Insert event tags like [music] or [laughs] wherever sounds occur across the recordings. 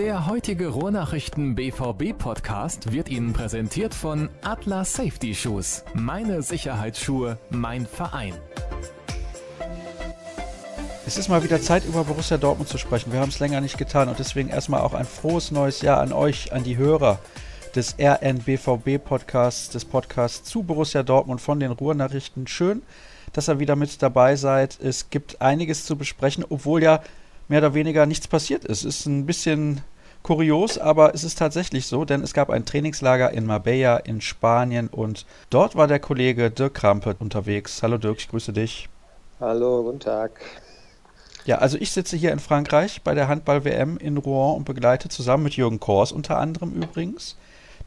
Der heutige Ruhrnachrichten BVB Podcast wird Ihnen präsentiert von Atlas Safety Shoes. Meine Sicherheitsschuhe, mein Verein. Es ist mal wieder Zeit, über Borussia Dortmund zu sprechen. Wir haben es länger nicht getan und deswegen erstmal auch ein frohes neues Jahr an euch, an die Hörer des RNBVB Podcasts, des Podcasts zu Borussia Dortmund von den Ruhrnachrichten. Schön, dass ihr wieder mit dabei seid. Es gibt einiges zu besprechen, obwohl ja mehr oder weniger nichts passiert ist. Es ist ein bisschen kurios, aber es ist tatsächlich so, denn es gab ein Trainingslager in Marbella in Spanien und dort war der Kollege Dirk Krampe unterwegs. Hallo Dirk, ich grüße dich. Hallo, guten Tag. Ja, also ich sitze hier in Frankreich bei der Handball-WM in Rouen und begleite zusammen mit Jürgen Kors unter anderem übrigens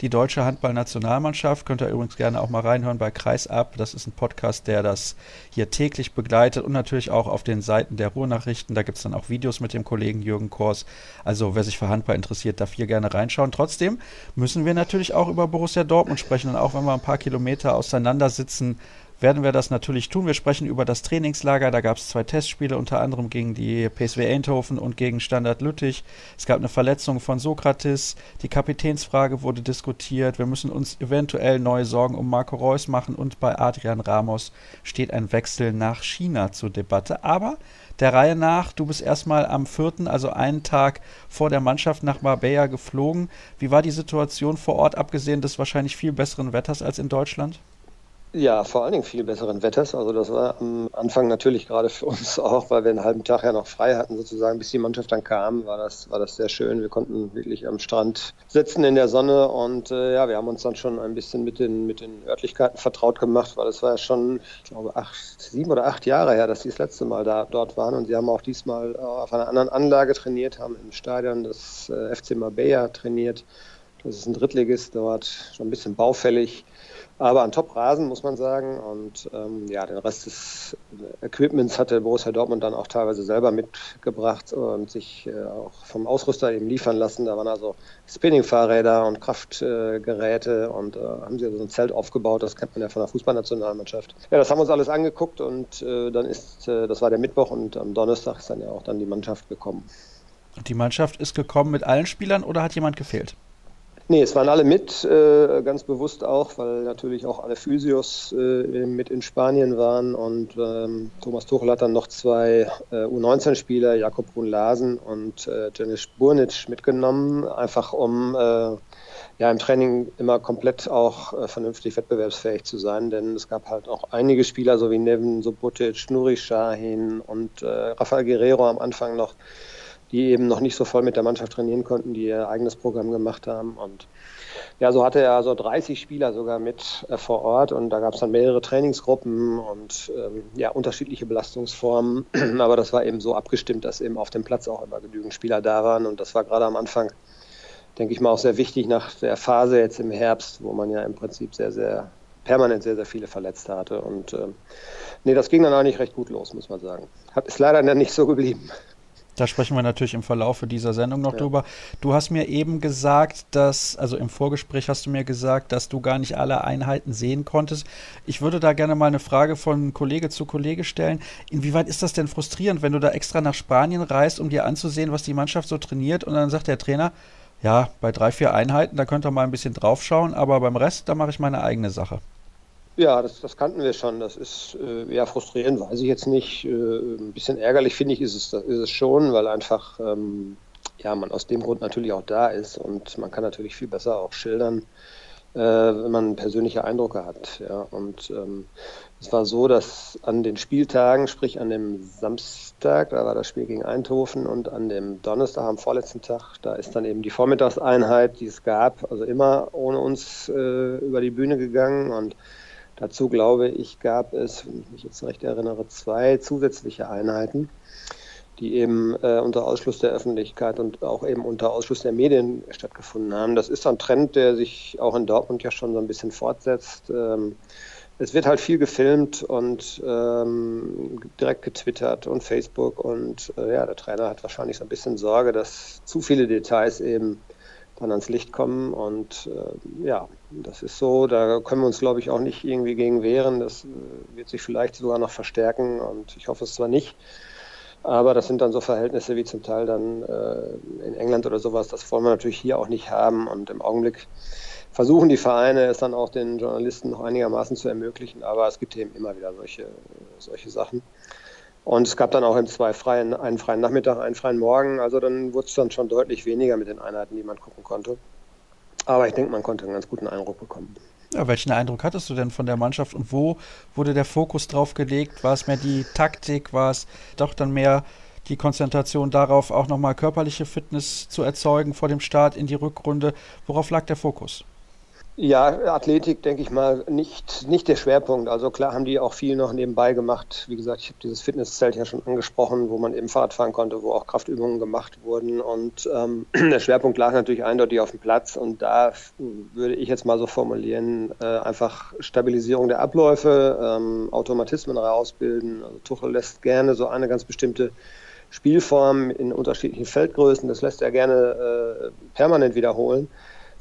die deutsche Handballnationalmannschaft. Könnt ihr übrigens gerne auch mal reinhören bei Kreisab. Das ist ein Podcast, der das hier täglich begleitet und natürlich auch auf den Seiten der Ruhrnachrichten. Da gibt es dann auch Videos mit dem Kollegen Jürgen Kors. Also wer sich für Handball interessiert, darf hier gerne reinschauen. Trotzdem müssen wir natürlich auch über Borussia Dortmund sprechen. Und auch wenn wir ein paar Kilometer auseinander sitzen, werden wir das natürlich tun. Wir sprechen über das Trainingslager. Da gab es zwei Testspiele, unter anderem gegen die PSW Eindhoven und gegen Standard Lüttich. Es gab eine Verletzung von Sokrates. Die Kapitänsfrage wurde diskutiert. Wir müssen uns eventuell neue Sorgen um Marco Reus machen. Und bei Adrian Ramos steht ein Wechsel nach China zur Debatte. Aber der Reihe nach, du bist erstmal am 4., also einen Tag vor der Mannschaft nach Marbella geflogen. Wie war die Situation vor Ort, abgesehen des wahrscheinlich viel besseren Wetters als in Deutschland? Ja, vor allen Dingen viel besseren Wetters. Also das war am Anfang natürlich gerade für uns [laughs] auch, weil wir einen halben Tag ja noch frei hatten sozusagen, bis die Mannschaft dann kam, war das, war das sehr schön. Wir konnten wirklich am Strand sitzen in der Sonne und äh, ja, wir haben uns dann schon ein bisschen mit den, mit den Örtlichkeiten vertraut gemacht, weil es war ja schon, ich glaube, acht, sieben oder acht Jahre her, dass sie das letzte Mal da, dort waren und sie haben auch diesmal auf einer anderen Anlage trainiert, haben im Stadion das äh, FC Marbella trainiert. Das ist ein Drittligist dort, schon ein bisschen baufällig. Aber ein Top-Rasen, muss man sagen. Und ähm, ja, den Rest des Equipments hatte Borussia Dortmund dann auch teilweise selber mitgebracht und sich äh, auch vom Ausrüster eben liefern lassen. Da waren also Spinning-Fahrräder und Kraftgeräte äh, und äh, haben sie so ein Zelt aufgebaut. Das kennt man ja von der Fußballnationalmannschaft. Ja, das haben wir uns alles angeguckt und äh, dann ist, äh, das war der Mittwoch und am Donnerstag ist dann ja auch dann die Mannschaft gekommen. Und die Mannschaft ist gekommen mit allen Spielern oder hat jemand gefehlt? Nee, es waren alle mit, äh, ganz bewusst auch, weil natürlich auch alle Physios äh, mit in Spanien waren und ähm, Thomas Tuchel hat dann noch zwei äh, U19-Spieler, Jakob Brun-Larsen und äh, Janis Burnic mitgenommen, einfach um äh, ja im Training immer komplett auch äh, vernünftig wettbewerbsfähig zu sein, denn es gab halt auch einige Spieler, so wie Nevin Subotic, Nuri Shahin und äh, Rafael Guerrero am Anfang noch, die eben noch nicht so voll mit der Mannschaft trainieren konnten, die ihr eigenes Programm gemacht haben. Und ja, so hatte er so 30 Spieler sogar mit äh, vor Ort und da gab es dann mehrere Trainingsgruppen und ähm, ja, unterschiedliche Belastungsformen. [clears throat] Aber das war eben so abgestimmt, dass eben auf dem Platz auch immer genügend Spieler da waren und das war gerade am Anfang, denke ich mal, auch sehr wichtig nach der Phase jetzt im Herbst, wo man ja im Prinzip sehr, sehr permanent sehr, sehr viele Verletzte hatte. Und ähm, nee, das ging dann eigentlich recht gut los, muss man sagen. Hat, ist leider dann nicht so geblieben. Da sprechen wir natürlich im Verlauf dieser Sendung noch ja. drüber. Du hast mir eben gesagt, dass, also im Vorgespräch hast du mir gesagt, dass du gar nicht alle Einheiten sehen konntest. Ich würde da gerne mal eine Frage von Kollege zu Kollege stellen. Inwieweit ist das denn frustrierend, wenn du da extra nach Spanien reist, um dir anzusehen, was die Mannschaft so trainiert und dann sagt der Trainer, ja, bei drei, vier Einheiten, da könnt ihr mal ein bisschen draufschauen, aber beim Rest, da mache ich meine eigene Sache. Ja, das, das kannten wir schon. Das ist äh, ja frustrierend, weiß ich jetzt nicht. Äh, ein bisschen ärgerlich finde ich ist es, ist es schon, weil einfach ähm, ja man aus dem Grund natürlich auch da ist und man kann natürlich viel besser auch schildern, äh, wenn man persönliche Eindrücke hat. Ja, und ähm, es war so, dass an den Spieltagen, sprich an dem Samstag, da war das Spiel gegen Eindhoven und an dem Donnerstag, am vorletzten Tag, da ist dann eben die Vormittagseinheit, die es gab, also immer ohne uns äh, über die Bühne gegangen und Dazu glaube ich, gab es, wenn ich mich jetzt recht erinnere, zwei zusätzliche Einheiten, die eben äh, unter Ausschluss der Öffentlichkeit und auch eben unter Ausschluss der Medien stattgefunden haben. Das ist ein Trend, der sich auch in Dortmund ja schon so ein bisschen fortsetzt. Ähm, es wird halt viel gefilmt und ähm, direkt getwittert und Facebook und äh, ja, der Trainer hat wahrscheinlich so ein bisschen Sorge, dass zu viele Details eben dann ans Licht kommen. Und äh, ja, das ist so, da können wir uns, glaube ich, auch nicht irgendwie gegen wehren. Das äh, wird sich vielleicht sogar noch verstärken und ich hoffe es zwar nicht. Aber das sind dann so Verhältnisse wie zum Teil dann äh, in England oder sowas. Das wollen wir natürlich hier auch nicht haben. Und im Augenblick versuchen die Vereine es dann auch den Journalisten noch einigermaßen zu ermöglichen. Aber es gibt eben immer wieder solche, solche Sachen. Und es gab dann auch im zwei freien, einen freien Nachmittag, einen freien Morgen. Also dann wurde es dann schon deutlich weniger mit den Einheiten, die man gucken konnte. Aber ich denke, man konnte einen ganz guten Eindruck bekommen. Ja, welchen Eindruck hattest du denn von der Mannschaft und wo wurde der Fokus drauf gelegt? War es mehr die Taktik? War es doch dann mehr die Konzentration darauf, auch nochmal körperliche Fitness zu erzeugen vor dem Start in die Rückrunde? Worauf lag der Fokus? Ja, Athletik, denke ich mal, nicht, nicht der Schwerpunkt. Also klar haben die auch viel noch nebenbei gemacht. Wie gesagt, ich habe dieses Fitnesszelt ja schon angesprochen, wo man eben Fahrrad fahren konnte, wo auch Kraftübungen gemacht wurden. Und ähm, [clears throat] der Schwerpunkt lag natürlich eindeutig auf dem Platz. Und da würde ich jetzt mal so formulieren, äh, einfach Stabilisierung der Abläufe, ähm, Automatismen herausbilden. Also Tuchel lässt gerne so eine ganz bestimmte Spielform in unterschiedlichen Feldgrößen, das lässt er gerne äh, permanent wiederholen.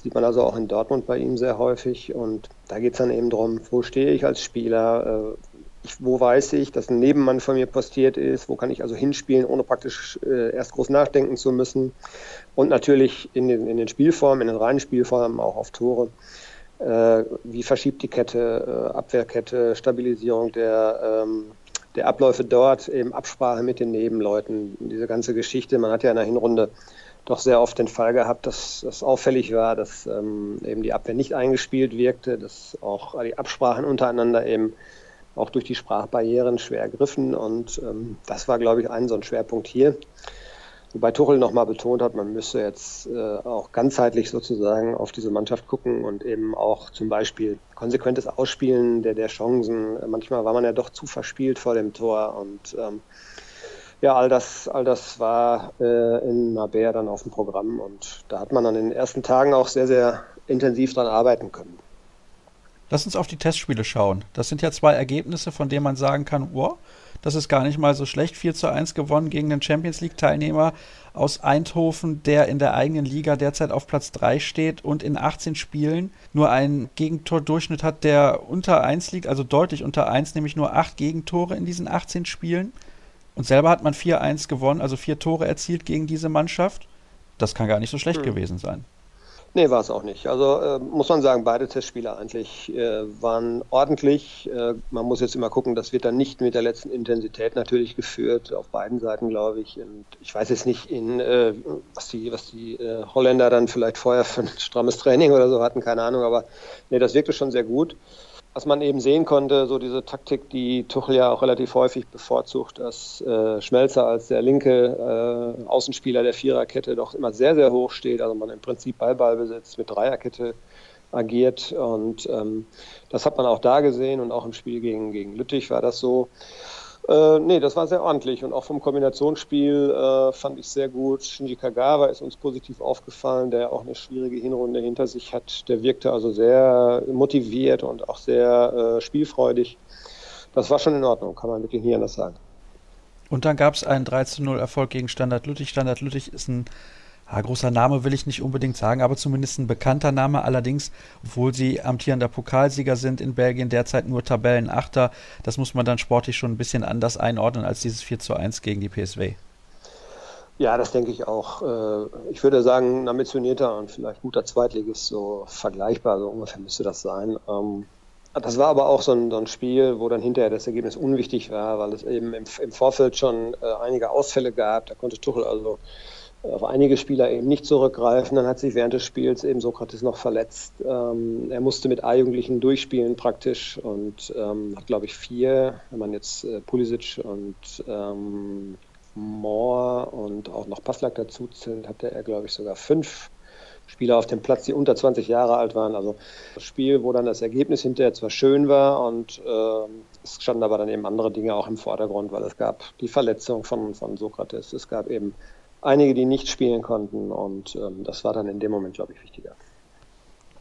Sieht man also auch in Dortmund bei ihm sehr häufig. Und da geht es dann eben darum, wo stehe ich als Spieler, äh, ich, wo weiß ich, dass ein Nebenmann von mir postiert ist, wo kann ich also hinspielen, ohne praktisch äh, erst groß nachdenken zu müssen. Und natürlich in den, in den Spielformen, in den reinen Spielformen auch auf Tore. Äh, wie verschiebt die Kette, äh, Abwehrkette, Stabilisierung der, ähm, der Abläufe dort, eben Absprache mit den Nebenleuten, diese ganze Geschichte. Man hat ja in der Hinrunde doch sehr oft den Fall gehabt, dass das auffällig war, dass ähm, eben die Abwehr nicht eingespielt wirkte, dass auch die Absprachen untereinander eben auch durch die Sprachbarrieren schwer griffen. Und ähm, das war, glaube ich, ein so ein Schwerpunkt hier. Wobei Tuchel nochmal betont hat, man müsse jetzt äh, auch ganzheitlich sozusagen auf diese Mannschaft gucken und eben auch zum Beispiel konsequentes Ausspielen der, der Chancen. Manchmal war man ja doch zu verspielt vor dem Tor und ähm, ja, all das, all das war äh, in Mabea dann auf dem Programm und da hat man dann in den ersten Tagen auch sehr, sehr intensiv dran arbeiten können. Lass uns auf die Testspiele schauen. Das sind ja zwei Ergebnisse, von denen man sagen kann, wow, das ist gar nicht mal so schlecht. 4 zu 1 gewonnen gegen den Champions League-Teilnehmer aus Eindhoven, der in der eigenen Liga derzeit auf Platz 3 steht und in 18 Spielen nur einen Gegentordurchschnitt hat, der unter 1 liegt, also deutlich unter 1, nämlich nur 8 Gegentore in diesen 18 Spielen. Und selber hat man 4-1 gewonnen, also vier Tore erzielt gegen diese Mannschaft. Das kann gar nicht so schlecht hm. gewesen sein. Nee, war es auch nicht. Also äh, muss man sagen, beide Testspiele eigentlich äh, waren ordentlich. Äh, man muss jetzt immer gucken, das wird dann nicht mit der letzten Intensität natürlich geführt, auf beiden Seiten, glaube ich. Und ich weiß jetzt nicht, in, äh, was die, was die äh, Holländer dann vielleicht vorher für ein strammes Training oder so hatten, keine Ahnung, aber nee, das wirkte schon sehr gut was man eben sehen konnte, so diese Taktik, die Tuchel ja auch relativ häufig bevorzugt, dass äh, Schmelzer als der linke äh, Außenspieler der Viererkette doch immer sehr, sehr hoch steht, also man im Prinzip Ballballbesitz mit Dreierkette agiert und ähm, das hat man auch da gesehen und auch im Spiel gegen, gegen Lüttich war das so. Äh, nee, das war sehr ordentlich und auch vom Kombinationsspiel äh, fand ich sehr gut. Shinji Kagawa ist uns positiv aufgefallen, der auch eine schwierige Hinrunde hinter sich hat. Der wirkte also sehr motiviert und auch sehr äh, spielfreudig. Das war schon in Ordnung, kann man wirklich nie anders sagen. Und dann gab es einen 13-0 Erfolg gegen Standard Lüttich. Standard Lüttich ist ein ja, großer Name will ich nicht unbedingt sagen, aber zumindest ein bekannter Name. Allerdings, obwohl sie amtierender Pokalsieger sind in Belgien, derzeit nur Tabellenachter, das muss man dann sportlich schon ein bisschen anders einordnen als dieses 4 zu 1 gegen die PSW. Ja, das denke ich auch. Äh, ich würde sagen, ein ambitionierter und vielleicht guter Zweitligist, so vergleichbar, so ungefähr müsste das sein. Ähm, das war aber auch so ein, so ein, Spiel, wo dann hinterher das Ergebnis unwichtig war, weil es eben im, im Vorfeld schon äh, einige Ausfälle gab. Da konnte Tuchel also auf einige Spieler eben nicht zurückgreifen. Dann hat sich während des Spiels eben Sokrates noch verletzt. Ähm, er musste mit A-Jugendlichen durchspielen praktisch und ähm, hat, glaube ich, vier, wenn man jetzt äh, Pulisic und ähm, Moore und auch noch Passlack dazu zählt, hatte er, glaube ich, sogar fünf Spieler auf dem Platz, die unter 20 Jahre alt waren. Also das Spiel, wo dann das Ergebnis hinterher zwar schön war und äh, es standen aber dann eben andere Dinge auch im Vordergrund, weil es gab die Verletzung von, von Sokrates, es gab eben einige, die nicht spielen konnten. Und ähm, das war dann in dem Moment, glaube ich, wichtiger.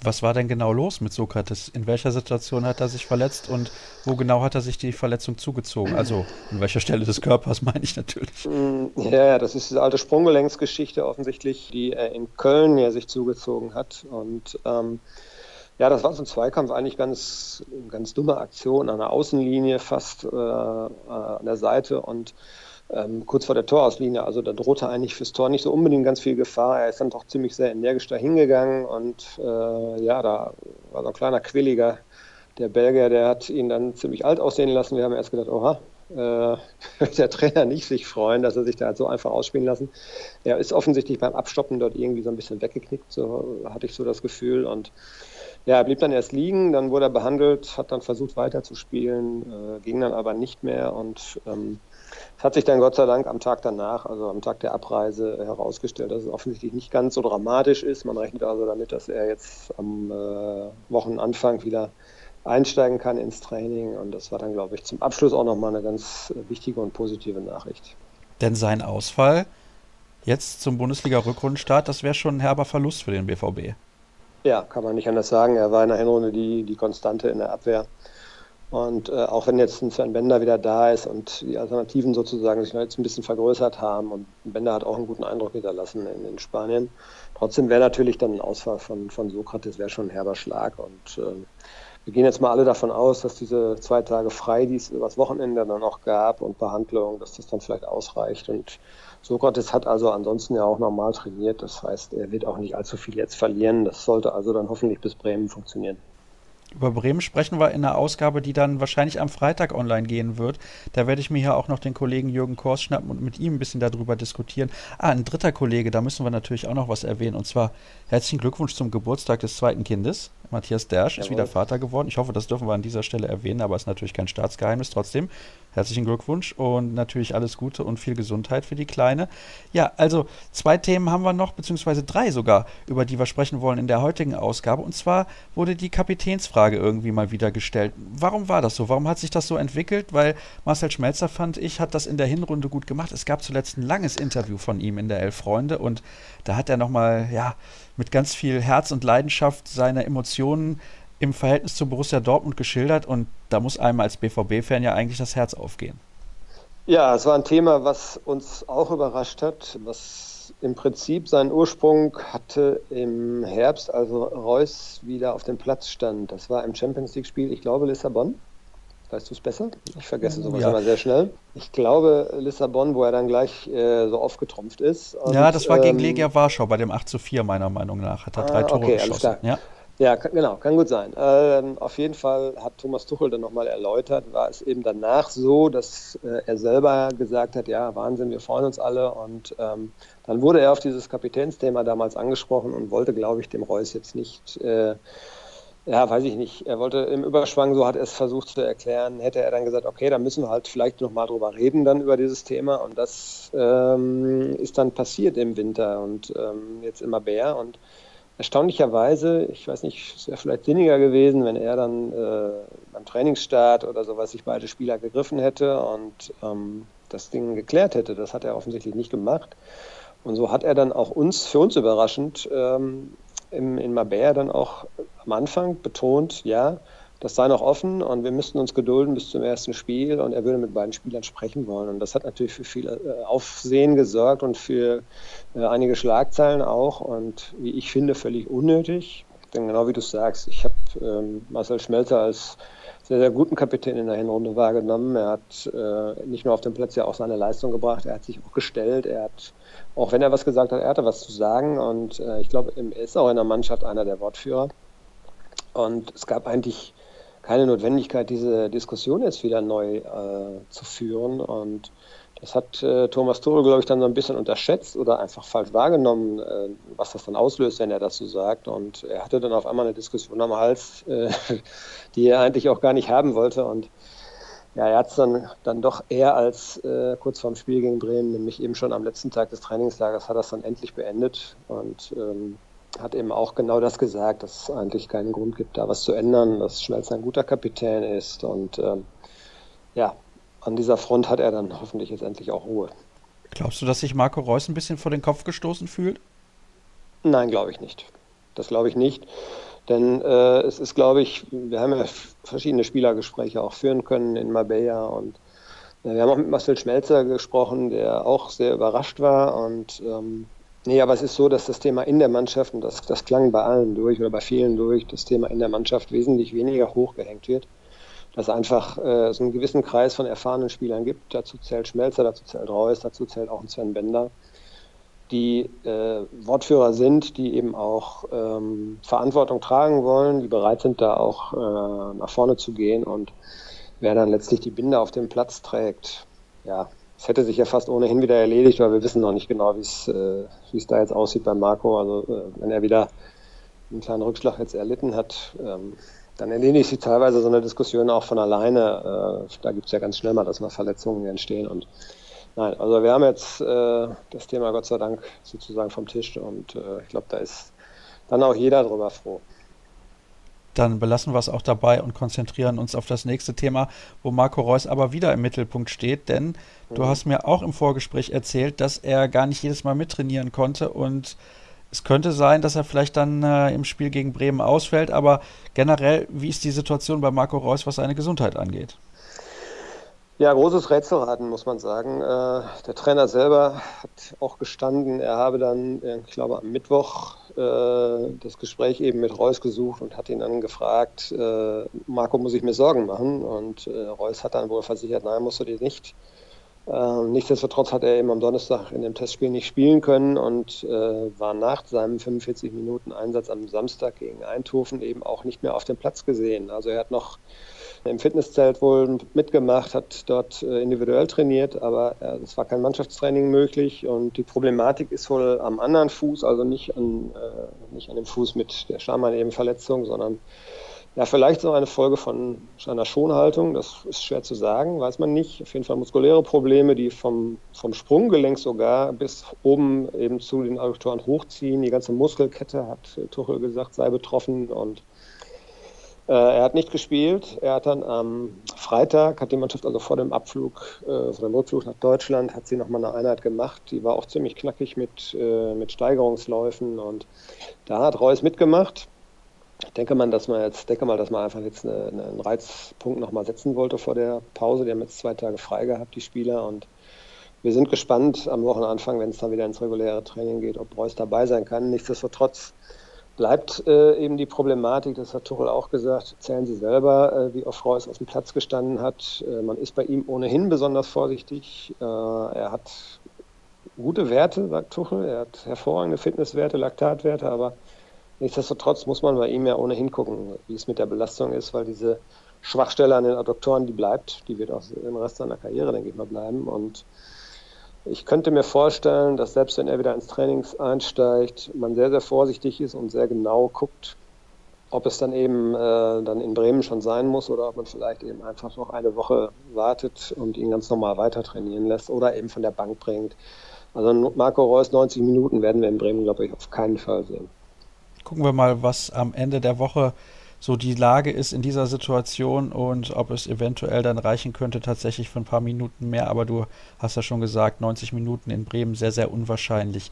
Was war denn genau los mit Sokrates? In welcher Situation hat er sich verletzt und wo genau hat er sich die Verletzung zugezogen? Also an welcher Stelle des Körpers [laughs] meine ich natürlich. Mm, ja, das ist diese alte Sprunggelenksgeschichte offensichtlich, die er in Köln ja sich zugezogen hat. Und ähm, Ja, das war so ein Zweikampf, eigentlich ganz, ganz dumme Aktion an der Außenlinie, fast äh, an der Seite und ähm, kurz vor der Torauslinie. Also da drohte eigentlich fürs Tor nicht so unbedingt ganz viel Gefahr. Er ist dann doch ziemlich sehr energisch da hingegangen und äh, ja, da war so ein kleiner Quilliger. Der Belgier, der hat ihn dann ziemlich alt aussehen lassen. Wir haben erst gedacht, oha, äh, [laughs] der Trainer nicht sich freuen, dass er sich da halt so einfach ausspielen lassen. Er ist offensichtlich beim Abstoppen dort irgendwie so ein bisschen weggeknickt, so hatte ich so das Gefühl. Und ja, er blieb dann erst liegen, dann wurde er behandelt, hat dann versucht weiterzuspielen, äh, ging dann aber nicht mehr und ähm, es hat sich dann Gott sei Dank am Tag danach, also am Tag der Abreise, herausgestellt, dass es offensichtlich nicht ganz so dramatisch ist. Man rechnet also damit, dass er jetzt am äh, Wochenanfang wieder einsteigen kann ins Training. Und das war dann, glaube ich, zum Abschluss auch nochmal eine ganz wichtige und positive Nachricht. Denn sein Ausfall jetzt zum Bundesliga-Rückrundenstart, das wäre schon ein herber Verlust für den BVB. Ja, kann man nicht anders sagen. Er war in der Hinrunde die, die Konstante in der Abwehr. Und äh, auch wenn jetzt ein Sven Bender wieder da ist und die Alternativen sozusagen sich jetzt ein bisschen vergrößert haben und Bender hat auch einen guten Eindruck hinterlassen in, in Spanien. Trotzdem wäre natürlich dann ein Ausfall von, von Sokrates wäre schon ein herber Schlag und äh, wir gehen jetzt mal alle davon aus, dass diese zwei Tage frei, die es übers Wochenende dann auch gab und Behandlung, dass das dann vielleicht ausreicht. Und Sokrates hat also ansonsten ja auch normal trainiert. Das heißt, er wird auch nicht allzu viel jetzt verlieren. Das sollte also dann hoffentlich bis Bremen funktionieren. Über Bremen sprechen wir in einer Ausgabe, die dann wahrscheinlich am Freitag online gehen wird. Da werde ich mir hier auch noch den Kollegen Jürgen Kors schnappen und mit ihm ein bisschen darüber diskutieren. Ah, ein dritter Kollege, da müssen wir natürlich auch noch was erwähnen. Und zwar herzlichen Glückwunsch zum Geburtstag des zweiten Kindes. Matthias Dersch ist wieder Vater geworden. Ich hoffe, das dürfen wir an dieser Stelle erwähnen, aber es ist natürlich kein Staatsgeheimnis. Trotzdem herzlichen Glückwunsch und natürlich alles Gute und viel Gesundheit für die Kleine. Ja, also zwei Themen haben wir noch, beziehungsweise drei sogar, über die wir sprechen wollen in der heutigen Ausgabe. Und zwar wurde die Kapitänsfrage irgendwie mal wieder gestellt. Warum war das so? Warum hat sich das so entwickelt? Weil Marcel Schmelzer, fand ich, hat das in der Hinrunde gut gemacht. Es gab zuletzt ein langes Interview von ihm in der Elf Freunde und da hat er nochmal, ja, mit ganz viel Herz und Leidenschaft seine Emotionen im Verhältnis zu Borussia Dortmund geschildert und da muss einem als BVB-Fan ja eigentlich das Herz aufgehen. Ja, es war ein Thema, was uns auch überrascht hat, was im Prinzip seinen Ursprung hatte im Herbst, also Reus wieder auf dem Platz stand. Das war im Champions League-Spiel, ich glaube Lissabon. Weißt du es besser? Ich vergesse sowas ja. immer sehr schnell. Ich glaube Lissabon, wo er dann gleich äh, so aufgetrumpft ist. Und, ja, das war ähm, gegen Legia Warschau bei dem 8 zu 4 meiner Meinung nach. Hat er drei ah, Tore okay, geschossen. Alles klar. Ja. Ja, genau, kann gut sein. Ähm, auf jeden Fall hat Thomas Tuchel dann nochmal erläutert, war es eben danach so, dass äh, er selber gesagt hat, ja, Wahnsinn, wir freuen uns alle. Und ähm, dann wurde er auf dieses Kapitänsthema damals angesprochen und wollte, glaube ich, dem Reus jetzt nicht äh, ja, weiß ich nicht. Er wollte im Überschwang, so hat er es versucht zu erklären, hätte er dann gesagt, okay, dann müssen wir halt vielleicht nochmal drüber reden dann über dieses Thema. Und das ähm, ist dann passiert im Winter und ähm, jetzt immer Bär. Und erstaunlicherweise, ich weiß nicht, es wäre vielleicht sinniger gewesen, wenn er dann äh, beim Trainingsstart oder sowas sich beide Spieler gegriffen hätte und ähm, das Ding geklärt hätte. Das hat er offensichtlich nicht gemacht. Und so hat er dann auch uns, für uns überraschend, ähm, im, in Mabea dann auch am Anfang betont, ja, das sei noch offen und wir müssten uns gedulden bis zum ersten Spiel und er würde mit beiden Spielern sprechen wollen. Und das hat natürlich für viel äh, Aufsehen gesorgt und für äh, einige Schlagzeilen auch und wie ich finde, völlig unnötig. Denn genau wie du sagst, ich habe ähm, Marcel Schmelzer als sehr, sehr guten Kapitän in der Hinrunde wahrgenommen. Er hat äh, nicht nur auf dem Platz ja auch seine Leistung gebracht, er hat sich auch gestellt, er hat auch wenn er was gesagt hat, er hatte was zu sagen und äh, ich glaube, er ist auch in der Mannschaft einer der Wortführer. Und es gab eigentlich keine Notwendigkeit, diese Diskussion jetzt wieder neu äh, zu führen. Und das hat äh, Thomas Tuchel, glaube ich, dann so ein bisschen unterschätzt oder einfach falsch wahrgenommen, äh, was das dann auslöst, wenn er das so sagt. Und er hatte dann auf einmal eine Diskussion am Hals, äh, [laughs] die er eigentlich auch gar nicht haben wollte. Und ja, er hat es dann, dann doch eher als äh, kurz vorm Spiel gegen Bremen, nämlich eben schon am letzten Tag des Trainingslagers, hat es dann endlich beendet und ähm, hat eben auch genau das gesagt, dass es eigentlich keinen Grund gibt, da was zu ändern, dass Schmelz ein guter Kapitän ist und ähm, ja, an dieser Front hat er dann hoffentlich jetzt endlich auch Ruhe. Glaubst du, dass sich Marco Reus ein bisschen vor den Kopf gestoßen fühlt? Nein, glaube ich nicht. Das glaube ich nicht. Denn äh, es ist, glaube ich, wir haben ja verschiedene Spielergespräche auch führen können in Marbella und äh, wir haben auch mit Marcel Schmelzer gesprochen, der auch sehr überrascht war und ähm, Nee, aber es ist so, dass das Thema in der Mannschaft, und das, das klang bei allen durch oder bei vielen durch, das Thema in der Mannschaft wesentlich weniger hochgehängt wird. Dass einfach äh, so einen gewissen Kreis von erfahrenen Spielern gibt. Dazu zählt Schmelzer, dazu zählt Reus, dazu zählt auch ein Sven Bender, die äh, Wortführer sind, die eben auch ähm, Verantwortung tragen wollen, die bereit sind, da auch äh, nach vorne zu gehen. Und wer dann letztlich die Binde auf dem Platz trägt, ja, es hätte sich ja fast ohnehin wieder erledigt, weil wir wissen noch nicht genau, wie es äh, es da jetzt aussieht bei Marco. Also äh, wenn er wieder einen kleinen Rückschlag jetzt erlitten hat, ähm, dann erledigt sich teilweise so eine Diskussion auch von alleine. Äh, da gibt es ja ganz schnell mal, dass mal Verletzungen entstehen. Und nein, also wir haben jetzt äh, das Thema Gott sei Dank sozusagen vom Tisch und äh, ich glaube, da ist dann auch jeder drüber froh dann belassen wir es auch dabei und konzentrieren uns auf das nächste Thema, wo Marco Reus aber wieder im Mittelpunkt steht, denn mhm. du hast mir auch im Vorgespräch erzählt, dass er gar nicht jedes Mal mittrainieren konnte und es könnte sein, dass er vielleicht dann äh, im Spiel gegen Bremen ausfällt, aber generell, wie ist die Situation bei Marco Reus, was seine Gesundheit angeht? Ja, großes Rätselraten, muss man sagen. Äh, der Trainer selber hat auch gestanden, er habe dann, ich glaube, am Mittwoch äh, das Gespräch eben mit Reus gesucht und hat ihn dann gefragt, äh, Marco, muss ich mir Sorgen machen? Und Reus hat dann wohl versichert, nein, musst du dir nicht. Nichtsdestotrotz hat er eben am Donnerstag in dem Testspiel nicht spielen können und war nach seinem 45 Minuten Einsatz am Samstag gegen Eindhoven eben auch nicht mehr auf dem Platz gesehen. Also er hat noch im Fitnesszelt wohl mitgemacht, hat dort äh, individuell trainiert, aber äh, es war kein Mannschaftstraining möglich und die Problematik ist wohl am anderen Fuß, also nicht an, äh, nicht an dem Fuß mit der Schambein eben Verletzung, sondern ja, vielleicht so eine Folge von einer Schonhaltung, das ist schwer zu sagen, weiß man nicht. Auf jeden Fall muskuläre Probleme, die vom, vom Sprunggelenk sogar bis oben eben zu den Adduktoren hochziehen. Die ganze Muskelkette, hat Tuchel gesagt, sei betroffen und äh, er hat nicht gespielt. Er hat dann am Freitag, hat die Mannschaft also vor dem Abflug, äh, vor dem Rückflug nach Deutschland, hat sie nochmal eine Einheit gemacht. Die war auch ziemlich knackig mit, äh, mit Steigerungsläufen und da hat Reus mitgemacht. Ich denke mal, dass man jetzt, denke mal, dass man einfach jetzt eine, einen Reizpunkt nochmal setzen wollte vor der Pause. Die haben jetzt zwei Tage frei gehabt, die Spieler, und wir sind gespannt am Wochenanfang, wenn es dann wieder ins reguläre Training geht, ob Reus dabei sein kann. Nichtsdestotrotz bleibt äh, eben die Problematik, das hat Tuchel auch gesagt, zählen Sie selber, äh, wie oft Reus auf dem Platz gestanden hat. Äh, man ist bei ihm ohnehin besonders vorsichtig. Äh, er hat gute Werte, sagt Tuchel, er hat hervorragende Fitnesswerte, Laktatwerte, aber nichtsdestotrotz muss man bei ihm ja ohnehin gucken, wie es mit der Belastung ist, weil diese Schwachstelle an den Adduktoren, die bleibt, die wird auch im Rest seiner Karriere, denke ich mal, bleiben und ich könnte mir vorstellen, dass selbst wenn er wieder ins Training einsteigt, man sehr, sehr vorsichtig ist und sehr genau guckt, ob es dann eben äh, dann in Bremen schon sein muss oder ob man vielleicht eben einfach noch eine Woche wartet und ihn ganz normal weiter trainieren lässt oder eben von der Bank bringt. Also Marco Reus 90 Minuten werden wir in Bremen, glaube ich, auf keinen Fall sehen. Gucken wir mal, was am Ende der Woche so die Lage ist in dieser Situation und ob es eventuell dann reichen könnte tatsächlich für ein paar Minuten mehr. Aber du hast ja schon gesagt, 90 Minuten in Bremen sehr, sehr unwahrscheinlich.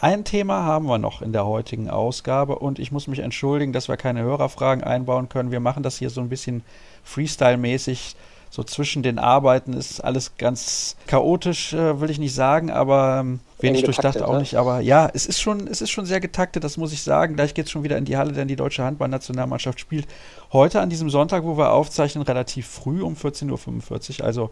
Ein Thema haben wir noch in der heutigen Ausgabe und ich muss mich entschuldigen, dass wir keine Hörerfragen einbauen können. Wir machen das hier so ein bisschen Freestyle-mäßig so zwischen den Arbeiten ist alles ganz chaotisch, äh, will ich nicht sagen, aber ähm, wenig durchdacht auch ne? nicht. Aber ja, es ist schon, es ist schon sehr getaktet, das muss ich sagen. Gleich geht es schon wieder in die Halle, denn die deutsche Handballnationalmannschaft spielt heute an diesem Sonntag, wo wir aufzeichnen, relativ früh um 14.45 Uhr. Also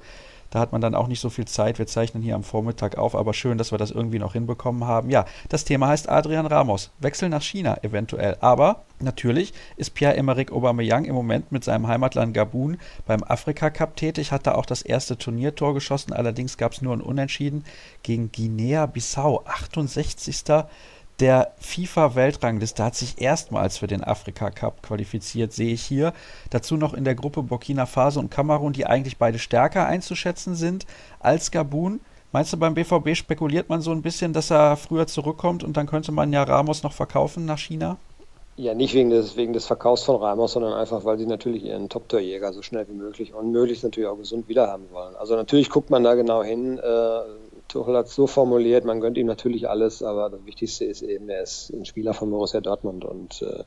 da hat man dann auch nicht so viel Zeit. Wir zeichnen hier am Vormittag auf, aber schön, dass wir das irgendwie noch hinbekommen haben. Ja, das Thema heißt Adrian Ramos. Wechsel nach China eventuell. Aber natürlich ist Pierre-Emerick Aubameyang im Moment mit seinem Heimatland Gabun beim Afrika Cup tätig, hat da auch das erste Turniertor geschossen. Allerdings gab es nur ein Unentschieden gegen Guinea-Bissau. 68 der FIFA-Weltrangliste hat sich erstmals für den Afrika Cup qualifiziert, sehe ich hier. Dazu noch in der Gruppe Burkina Faso und Kamerun, die eigentlich beide stärker einzuschätzen sind als Gabun. Meinst du, beim BVB spekuliert man so ein bisschen, dass er früher zurückkommt und dann könnte man ja Ramos noch verkaufen nach China? Ja, nicht wegen des, wegen des Verkaufs von Ramos, sondern einfach, weil sie natürlich ihren Top-Torjäger so schnell wie möglich und möglichst natürlich auch gesund wiederhaben wollen. Also natürlich guckt man da genau hin. Äh, Tuchel hat es so formuliert, man gönnt ihm natürlich alles, aber das Wichtigste ist eben, er ist ein Spieler von Borussia Dortmund und äh,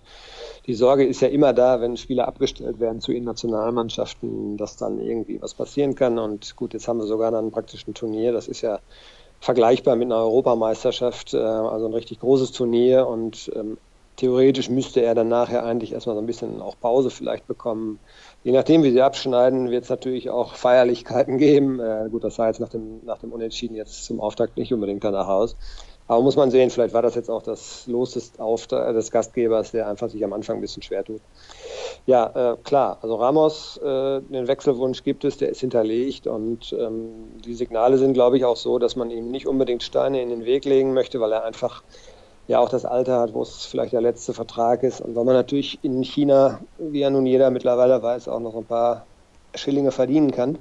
die Sorge ist ja immer da, wenn Spieler abgestellt werden zu ihren Nationalmannschaften, dass dann irgendwie was passieren kann und gut, jetzt haben wir sogar dann praktisch ein Turnier, das ist ja vergleichbar mit einer Europameisterschaft, äh, also ein richtig großes Turnier und ähm, theoretisch müsste er dann nachher eigentlich erstmal so ein bisschen auch Pause vielleicht bekommen. Je nachdem, wie sie abschneiden, wird es natürlich auch Feierlichkeiten geben. Äh, gut, das sah jetzt nach dem, nach dem Unentschieden jetzt zum Auftakt nicht unbedingt danach aus. Aber muss man sehen, vielleicht war das jetzt auch das Los des, des Gastgebers, der einfach sich am Anfang ein bisschen schwer tut. Ja, äh, klar, also Ramos, äh, den Wechselwunsch gibt es, der ist hinterlegt und ähm, die Signale sind, glaube ich, auch so, dass man ihm nicht unbedingt Steine in den Weg legen möchte, weil er einfach ja auch das Alter hat, wo es vielleicht der letzte Vertrag ist und weil man natürlich in China, wie ja nun jeder mittlerweile weiß, auch noch ein paar Schillinge verdienen kann.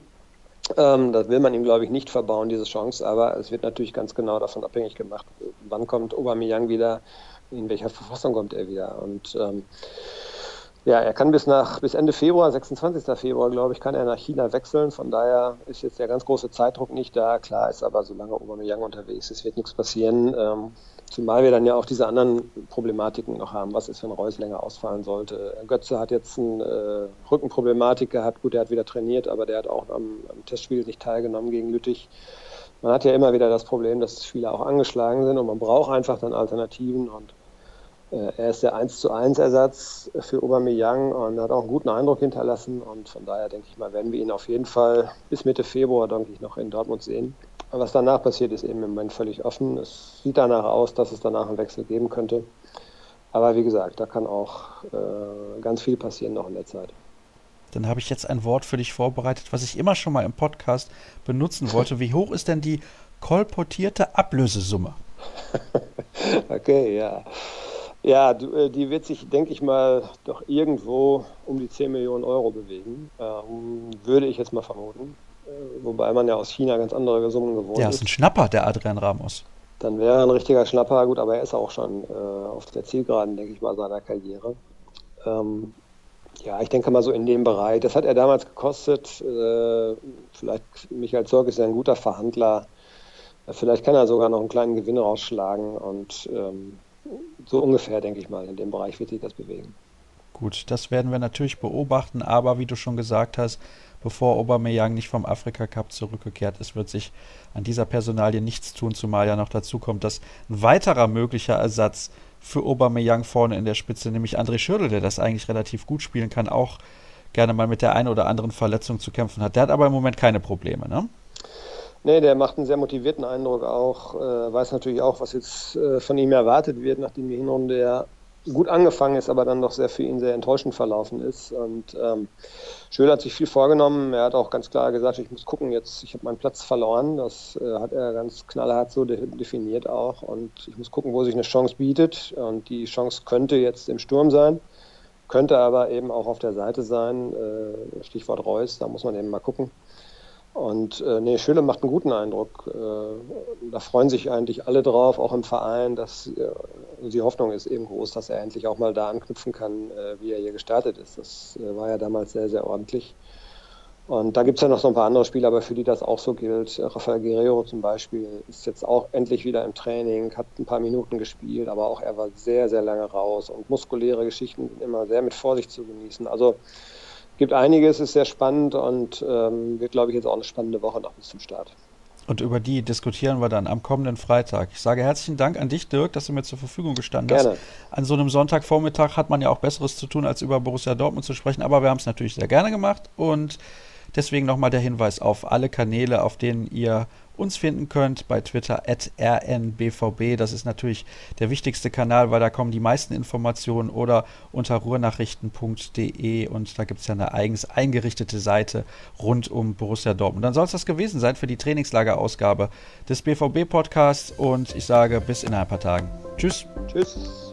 Ähm, das will man ihm, glaube ich, nicht verbauen, diese Chance, aber es wird natürlich ganz genau davon abhängig gemacht, wann kommt Aubameyang wieder, in welcher Verfassung kommt er wieder. Und ähm, ja, er kann bis nach bis Ende Februar, 26. Februar, glaube ich, kann er nach China wechseln. Von daher ist jetzt der ganz große Zeitdruck nicht da. Klar ist aber, solange Aubameyang unterwegs ist, wird nichts passieren. Ähm, Zumal wir dann ja auch diese anderen Problematiken noch haben. Was ist, wenn Reus länger ausfallen sollte? Götze hat jetzt eine äh, Rückenproblematik gehabt. Gut, der hat wieder trainiert, aber der hat auch am, am, Testspiel nicht teilgenommen gegen Lüttich. Man hat ja immer wieder das Problem, dass viele auch angeschlagen sind und man braucht einfach dann Alternativen und äh, er ist der 1 zu 1 Ersatz für Aubameyang und hat auch einen guten Eindruck hinterlassen und von daher denke ich mal, werden wir ihn auf jeden Fall bis Mitte Februar, denke ich, noch in Dortmund sehen. Was danach passiert, ist eben im Moment völlig offen. Es sieht danach aus, dass es danach einen Wechsel geben könnte. Aber wie gesagt, da kann auch äh, ganz viel passieren noch in der Zeit. Dann habe ich jetzt ein Wort für dich vorbereitet, was ich immer schon mal im Podcast benutzen wollte. Wie hoch ist denn die kolportierte Ablösesumme? [laughs] okay, ja. Ja, äh, die wird sich, denke ich mal, doch irgendwo um die 10 Millionen Euro bewegen. Ähm, würde ich jetzt mal vermuten. Äh, wobei man ja aus China ganz andere Summen gewohnt ist. Ja, ist ein Schnapper, der Adrian Ramos. Dann wäre er ein richtiger Schnapper, gut, aber er ist auch schon äh, auf der Zielgeraden, denke ich mal, seiner Karriere. Ähm, ja, ich denke mal so in dem Bereich. Das hat er damals gekostet. Äh, vielleicht Michael Zorg ist ja ein guter Verhandler. Vielleicht kann er sogar noch einen kleinen Gewinn rausschlagen und ähm, so ungefähr, denke ich mal, in dem Bereich wird sich das bewegen. Gut, das werden wir natürlich beobachten, aber wie du schon gesagt hast, bevor Aubameyang nicht vom Afrika Cup zurückgekehrt ist, wird sich an dieser Personalie nichts tun, zumal ja noch dazu kommt, dass ein weiterer möglicher Ersatz für Aubameyang vorne in der Spitze, nämlich André Schürrle, der das eigentlich relativ gut spielen kann, auch gerne mal mit der einen oder anderen Verletzung zu kämpfen hat. Der hat aber im Moment keine Probleme, ne? Nee, der macht einen sehr motivierten Eindruck auch, äh, weiß natürlich auch, was jetzt äh, von ihm erwartet wird, nachdem die Hinrunde ja gut angefangen ist, aber dann doch sehr für ihn sehr enttäuschend verlaufen ist. Und ähm, Schöler hat sich viel vorgenommen. Er hat auch ganz klar gesagt, ich muss gucken, jetzt, ich habe meinen Platz verloren. Das äh, hat er ganz knallhart so de definiert auch. Und ich muss gucken, wo sich eine Chance bietet. Und die Chance könnte jetzt im Sturm sein, könnte aber eben auch auf der Seite sein. Äh, Stichwort Reus, da muss man eben mal gucken. Und äh, nee, Schöle macht einen guten Eindruck. Äh, da freuen sich eigentlich alle drauf, auch im Verein, dass äh, die Hoffnung ist eben groß, dass er endlich auch mal da anknüpfen kann, äh, wie er hier gestartet ist. Das äh, war ja damals sehr, sehr ordentlich. Und da gibt es ja noch so ein paar andere Spieler, aber für die das auch so gilt. Rafael Guerrero zum Beispiel ist jetzt auch endlich wieder im Training, hat ein paar Minuten gespielt, aber auch er war sehr, sehr lange raus. Und muskuläre Geschichten immer sehr mit Vorsicht zu genießen. Also gibt einiges, ist sehr spannend und ähm, wird, glaube ich, jetzt auch eine spannende Woche noch bis zum Start. Und über die diskutieren wir dann am kommenden Freitag. Ich sage herzlichen Dank an dich, Dirk, dass du mir zur Verfügung gestanden Gerne. hast. An so einem Sonntagvormittag hat man ja auch Besseres zu tun, als über Borussia Dortmund zu sprechen, aber wir haben es natürlich sehr gerne gemacht und deswegen nochmal der Hinweis auf alle Kanäle, auf denen ihr uns finden könnt bei Twitter at rnbvb. Das ist natürlich der wichtigste Kanal, weil da kommen die meisten Informationen oder unter ruhrnachrichten.de und da gibt es ja eine eigens eingerichtete Seite rund um Borussia Dortmund. Dann soll es das gewesen sein für die Trainingslagerausgabe des BVB-Podcasts und ich sage bis in ein paar Tagen. Tschüss. Tschüss.